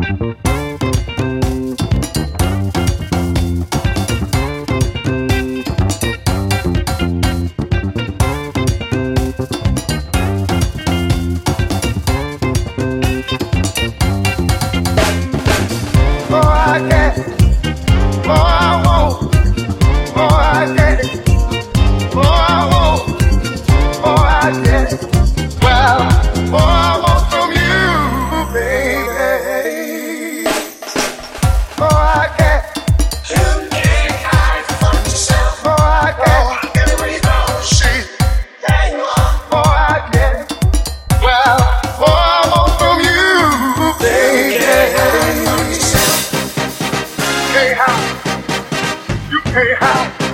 Bye. can't hide. You can't hide.